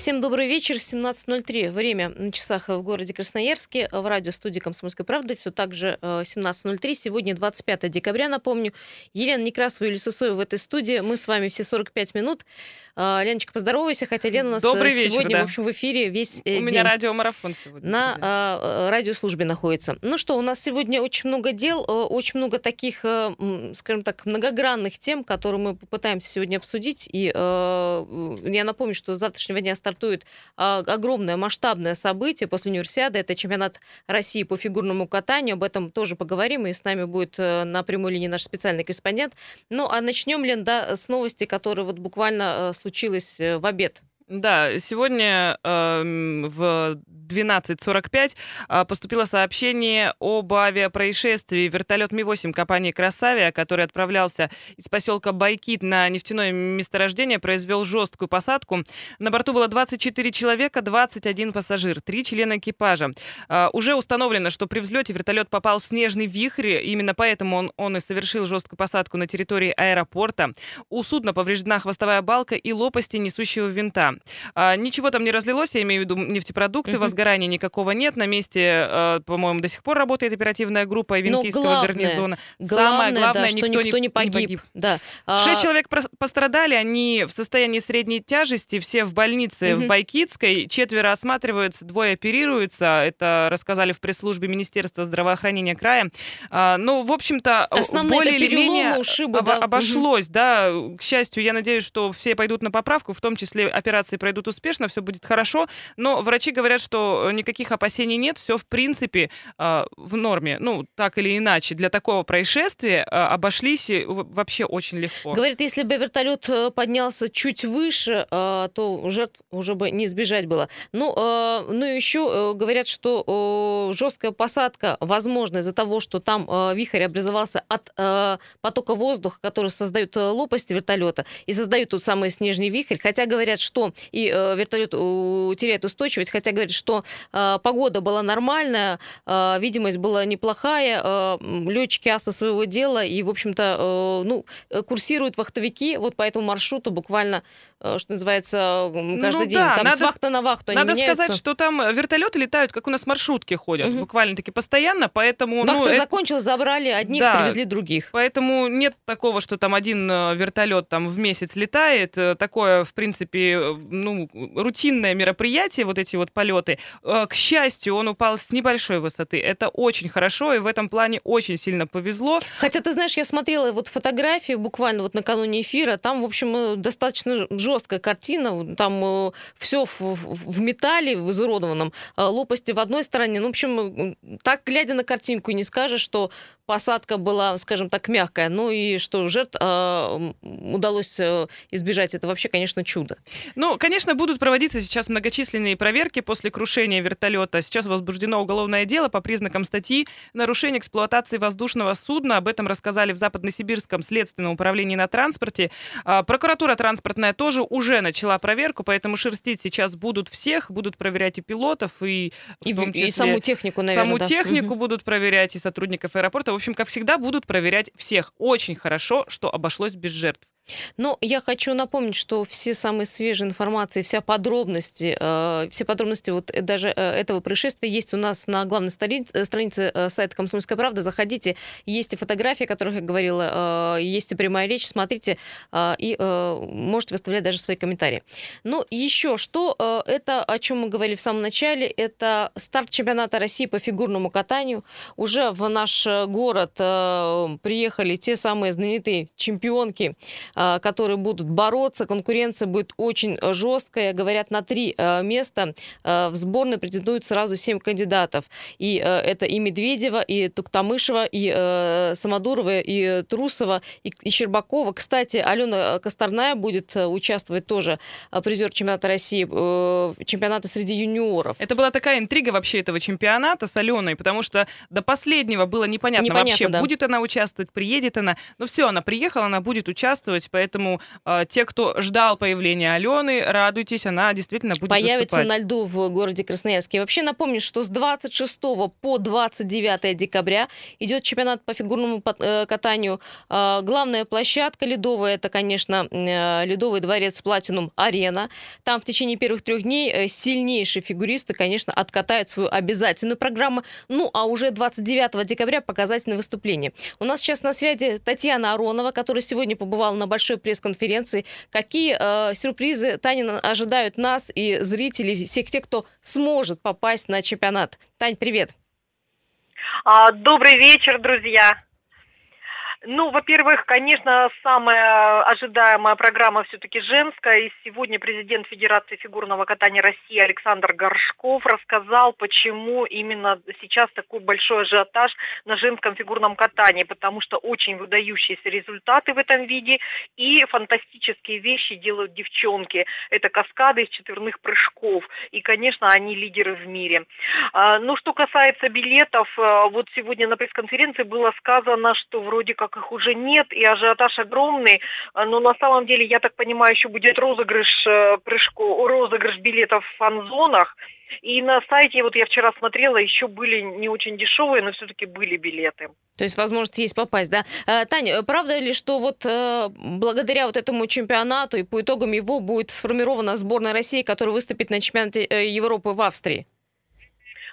Всем добрый вечер. 17.03. Время на часах в городе Красноярске. В радиостудии «Комсомольской правды» все так же 17.03. Сегодня 25 декабря, напомню. Елена Некрасова и Юлия в этой студии. Мы с вами все 45 минут. А, Леночка, поздоровайся, хотя Лена у нас Добрый сегодня, вечер, да. в общем, в эфире весь У день. меня радиомарафон сегодня. на а, радиослужбе находится. Ну что, у нас сегодня очень много дел, э, очень много таких, э, скажем так, многогранных тем, которые мы попытаемся сегодня обсудить. И э, я напомню, что с завтрашнего дня стартует а, огромное масштабное событие после универсиады. Это чемпионат России по фигурному катанию. Об этом тоже поговорим. И с нами будет э, на прямой линии наш специальный корреспондент. Ну, а начнем, Лен, да, с новости, которая вот буквально э, случилась э, в обед. Да, сегодня эм, в 12.45 э, поступило сообщение об авиапроисшествии. Вертолет Ми-8 компании «Красавия», который отправлялся из поселка Байкит на нефтяное месторождение, произвел жесткую посадку. На борту было 24 человека, 21 пассажир, 3 члена экипажа. Э, Уже установлено, что при взлете вертолет попал в снежный вихрь. Именно поэтому он, он и совершил жесткую посадку на территории аэропорта. У судна повреждена хвостовая балка и лопасти несущего винта. А, ничего там не разлилось, я имею в виду нефтепродукты, Мгм. возгорания никакого нет. На месте, э, по-моему, до сих пор работает оперативная группа Но Винкийского главное, гарнизона. Главное, да, главное, что никто, не, погиб. Да. А, Шесть человек пострадали, они в состоянии средней тяжести, все в больнице Мгм. в Байкитской, четверо осматриваются, двое оперируются, это рассказали в пресс-службе Министерства здравоохранения края. А, ну, в общем-то, Основные более или менее ушибы, обо- да. Обошлось, да. К счастью, я надеюсь, что все пойдут на поправку, в том числе операции пройдут успешно, все будет хорошо, но врачи говорят, что э, никаких опасений нет, все в принципе а, в норме. Ну, так или иначе, для такого происшествия обошлись э, в- вообще очень легко. Говорит, если бы вертолет э, поднялся чуть выше, то жертв уже бы не избежать было. Ну, ну еще говорят, что жесткая посадка возможна из-за того, что там вихрь образовался от потока воздуха, который создают лопасти вертолета и создают тот самый снежный вихрь. Хотя говорят, что и э, вертолет теряет устойчивость, хотя говорят, что э, погода была нормальная, э, видимость была неплохая, летчики аса своего дела, и, в общем-то, ну, курсируют вахтовики. Вот по этому маршруту буквально, что называется, м, каждый Ну день. да, Там надо с вахты на вахту Надо меняются. сказать, что там э, вертолеты летают, как у нас маршрутки ходят, Мгм. буквально-таки постоянно, поэтому... ну, Вахта это- закончилась, забрали одних, Да. привезли других. Поэтому нет такого, что там один э, вертолет там в месяц летает. Э, Такое, в принципе, э, ну, рутинное мероприятие, вот эти вот полеты. Э, К счастью, он упал с небольшой высоты. Это очень хорошо, и в этом плане очень сильно повезло. Хотя, ты знаешь, я смотрела вот фотографии буквально вот накануне эфира, там, в общем, э, достаточно жесткая картина, там все в, в- металле, в изуродованном, а лопасти в одной стороне. Ну, в общем, э, так, глядя на картинку, не скажешь, что посадка была, скажем так, мягкая. Ну и что жертв э, удалось э, избежать, это вообще, конечно, чудо. Ну, конечно, будут проводиться сейчас многочисленные проверки после крушения вертолета. Сейчас возбуждено уголовное дело по признакам статьи «Нарушение эксплуатации воздушного судна». Об этом рассказали в Западносибирском следственном управлении на транспорте. А, Прокуратура транспортная тоже уже начала проверку, поэтому шерстить сейчас будут всех, будут проверять и пилотов, и, в И, и числе саму технику, наверное. саму да. технику Мгм. будут проверять, и сотрудников аэропорта. В общем, как всегда, будут проверять всех. Очень хорошо, что обошлось без жертв. Но я хочу напомнить, что все самые свежие информации, вся подробности, э, все подробности вот э, даже э, этого происшествия есть у нас на главной странице, сайта «Комсомольская правда». Заходите, есть и фотографии, о которых я говорила, есть и прямая речь, смотрите, и можете выставлять даже свои комментарии. Ну, еще что, это о чем мы говорили в самом начале, это старт чемпионата России по фигурному катанию. Уже в наш город приехали те самые знаменитые чемпионки, которые будут бороться. Конкуренция будет очень э, жесткая. Говорят, на три э, места э, в сборной претендуют сразу семь кандидатов. И э, это и Медведева, и Туктамышева, и э, Самодурова, и э, Трусова, и, Щербакова. Кстати, Алена Косторная будет э, участвовать тоже, э, призер чемпионата России, э, чемпионата среди юниоров. Это была такая интрига вообще этого чемпионата с Аленой, потому что до последнего было непонятно, Непонятно, вообще, да. будет она участвовать, приедет она. Ну все, она приехала, она будет участвовать. Поэтому э, те, кто ждал появления Алены, радуйтесь, она действительно будет Появится выступать. на льду в городе Красноярске. Вообще напомню, что с 26 по 29 декабря идет чемпионат по фигурному э, катанию. Э, главная площадка ледовая, это, конечно, э, Ледовый дворец Платинум Арена. Там в течение первых трех дней сильнейшие фигуристы, конечно, откатают свою обязательную программу. Ну, а уже 29 декабря показательное выступление. У нас сейчас на связи Татьяна Аронова, которая сегодня побывала на большой пресс-конференции. Какие э, сюрпризы, Таня, ожидают нас и зрителей, всех тех, кто сможет попасть на чемпионат? Тань, привет. А, добрый вечер, друзья. Ну, во-первых, конечно, самая ожидаемая программа все-таки женская. И сегодня президент Федерации фигурного катания России Александр Горшков рассказал, почему именно сейчас такой большой ажиотаж на женском фигурном катании. Потому что очень выдающиеся результаты в этом виде и фантастические вещи делают девчонки. Это каскады из четверных прыжков. И, конечно, они лидеры в мире. А, ну, что касается билетов, э, вот сегодня на пресс-конференции было сказано, что вроде как их уже нет, и ажиотаж огромный. А, но на самом деле, я так понимаю, еще будет розыгрыш э, прыжку, розыгрыш билетов в фан-зонах. И на сайте, вот я вчера смотрела, еще были не очень дешевые, но все-таки были билеты. То есть возможность есть попасть, да? Э, Таня, правда ли, что вот э, благодаря вот этому чемпионату и по итогам его будет сформирована сборная России, которая выступит на чемпионате Европы в Австрии?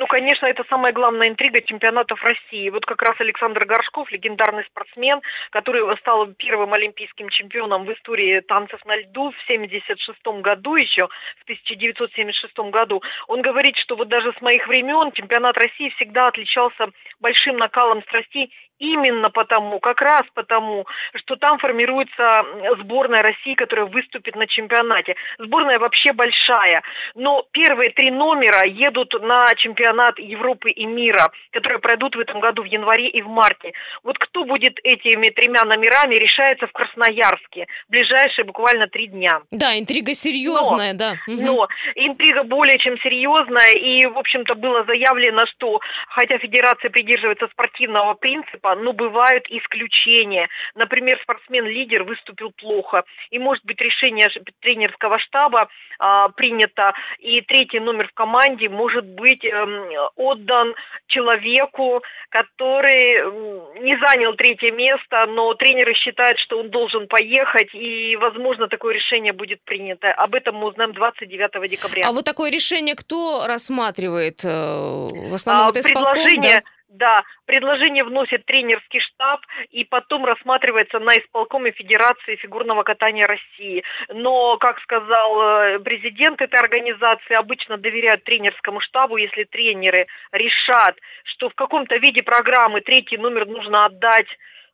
Ну, конечно, это самая главная интрига чемпионатов России. Вот как раз Александр Горшков, легендарный спортсмен, который стал первым олимпийским чемпионом в истории танцев на льду в 76 году еще, в 1976 году. Он говорит, что вот даже с моих времен чемпионат России всегда отличался большим накалом страстей именно потому, как раз потому, что там формируется сборная России, которая выступит на чемпионате. Сборная вообще большая, но первые три номера едут на чемпионат Европы и мира, которые пройдут в этом году в январе и в марте. Вот кто будет этими тремя номерами, решается в Красноярске в ближайшие буквально три дня. Да, интрига серьезная, но, да. Но интрига более чем серьезная, и, в общем-то, было заявлено, что, хотя федерация придерживается спортивного принципа, но бывают исключения. Например, спортсмен-лидер выступил плохо, и может быть решение тренерского штаба а, принято, и третий номер в команде может быть э, отдан человеку, который не занял третье место, но тренеры считают, что он должен поехать, и, возможно, такое решение будет принято. Об этом мы узнаем 29 декабря. А вот такое решение кто рассматривает? Э, в основном а, это предложение, да? Да, предложение вносит тренерский штаб и потом рассматривается на исполкоме Федерации фигурного катания России. Но, как сказал э, президент этой организации, обычно доверяют тренерскому штабу, если тренеры решат, что в каком-то виде программы третий номер нужно отдать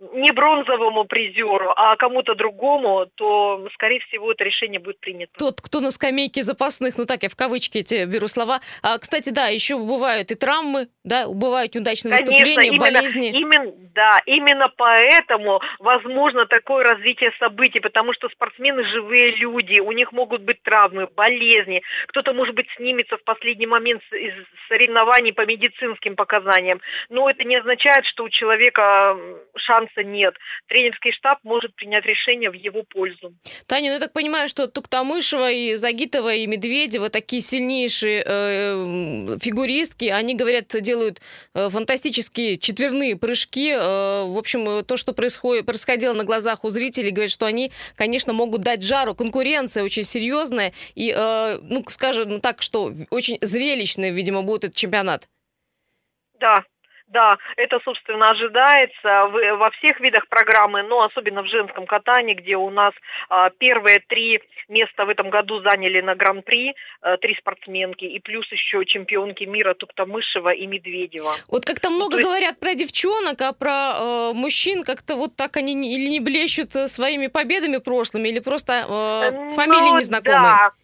не бронзовому призеру, а кому-то другому, то, скорее всего, это решение будет принято. Тот, кто на скамейке запасных, ну так, я в кавычки эти беру слова. А, кстати, да, еще бывают и травмы, да, бывают неудачные Конечно, выступления, именно, болезни. Именно, да, именно поэтому возможно такое развитие событий, потому что спортсмены живые люди, у них могут быть травмы, болезни, кто-то, может быть, снимется в последний момент из соревнований по медицинским показаниям, но это не означает, что у человека шанс шанса нет. Тренерский штаб может принять решение в его пользу. Таня, ну я так понимаю, что Туктамышева и Загитова и Медведева такие сильнейшие э, фигуристки, они, говорят, делают э, фантастические четверные прыжки. Э, в общем, то, что происходит, происходило на глазах у зрителей, говорят, что они, конечно, могут дать жару. Конкуренция очень серьезная и, э, ну, скажем так, что очень зрелищный, видимо, будет этот чемпионат. Да, да, это, собственно, ожидается во всех видах программы, но особенно в женском катании, где у нас а, первые три места в этом году заняли на Гран-при а, три спортсменки, и плюс еще чемпионки мира Туктамышева и Медведева. Вот как-то много ну, говорят про девчонок, а про э, мужчин как-то вот так они не, или не блещут своими победами прошлыми, или просто э, фамилии ну, незнакомые. Да.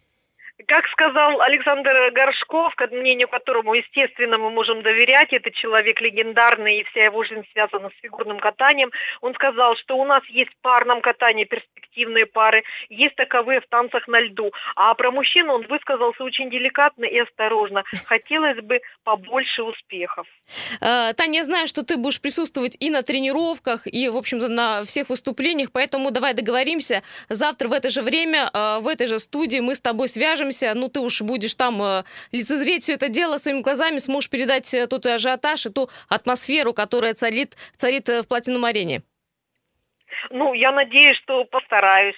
Как сказал Александр Горшков, к мнению которому, естественно, мы можем доверять, это человек легендарный, и вся его жизнь связана с фигурным катанием, он сказал, что у нас есть в парном катании перспективные пары, есть таковые в танцах на льду. А про мужчину он высказался очень деликатно и осторожно. Хотелось бы побольше успехов. Э, Таня, я знаю, что ты будешь присутствовать и на тренировках, и, в общем-то, на всех выступлениях, поэтому давай договоримся. Завтра в это же время, э, в этой же студии мы с тобой свяжемся увидимся, ну ты уж будешь там э, лицезреть все это дело своими глазами, сможешь передать э, тот ажиотаж и ту атмосферу, которая царит, царит э, в Платинум-арене. Ну, я надеюсь, что постараюсь.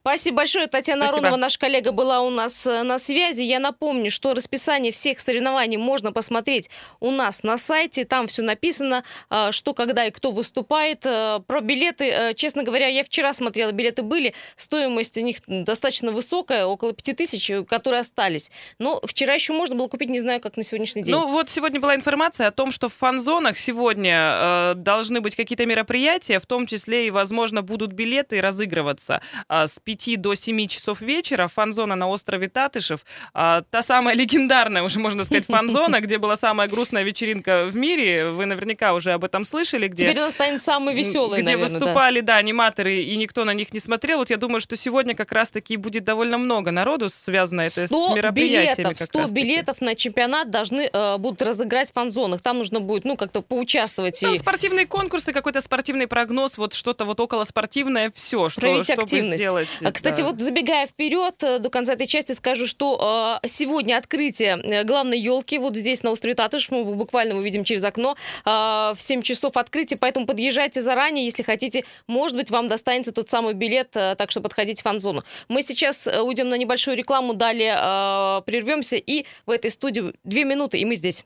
Спасибо большое. Татьяна Спасибо. Аронова, наша коллега, была у нас э, на связи. Я напомню, что расписание всех соревнований можно посмотреть у нас на сайте. Там все написано, э, что, когда и кто выступает. Э, Про билеты, честно говоря, я вчера смотрела, билеты были. Стоимость у них достаточно высокая, около 5000, э, которые остались. Но вчера еще можно было купить, не знаю, как на сегодняшний день. Ну, вот сегодня была информация о том, что в фан-зонах сегодня э, должны быть какие-то мероприятия, в том числе и, возможно, будут билеты разыгрываться а, с 5 до 7 часов вечера. Фан-зона на острове Татышев. А, та самая легендарная, уже можно сказать, фан-зона, где была самая грустная вечеринка в мире. Вы наверняка уже об этом слышали. Где, Теперь она станет самой веселой, Где наверное, да. выступали, да. аниматоры, и никто на них не смотрел. Вот я думаю, что сегодня как раз-таки будет довольно много народу, связано это с 100 мероприятиями. билетов, как 100 раз-таки. билетов на чемпионат должны э, будут разыграть в фан-зонах. Там нужно будет, ну, как-то поучаствовать. Там и... спортивные конкурсы, какой-то спортивный прогноз, вот что-то вот около спортивное, все, что, Проявить чтобы активность. сделать. А, Кстати, да. вот забегая вперед э, до конца этой части, скажу, что э, сегодня открытие э, главной елки вот здесь на острове Татыш. Мы буквально увидим через окно э, в 7 часов открытие, поэтому подъезжайте заранее, если хотите. Может быть, вам достанется тот самый билет, э, так что подходите в фан-зону. Мы сейчас э, уйдем на небольшую рекламу, далее э, прервемся и в этой студии две минуты, и мы здесь.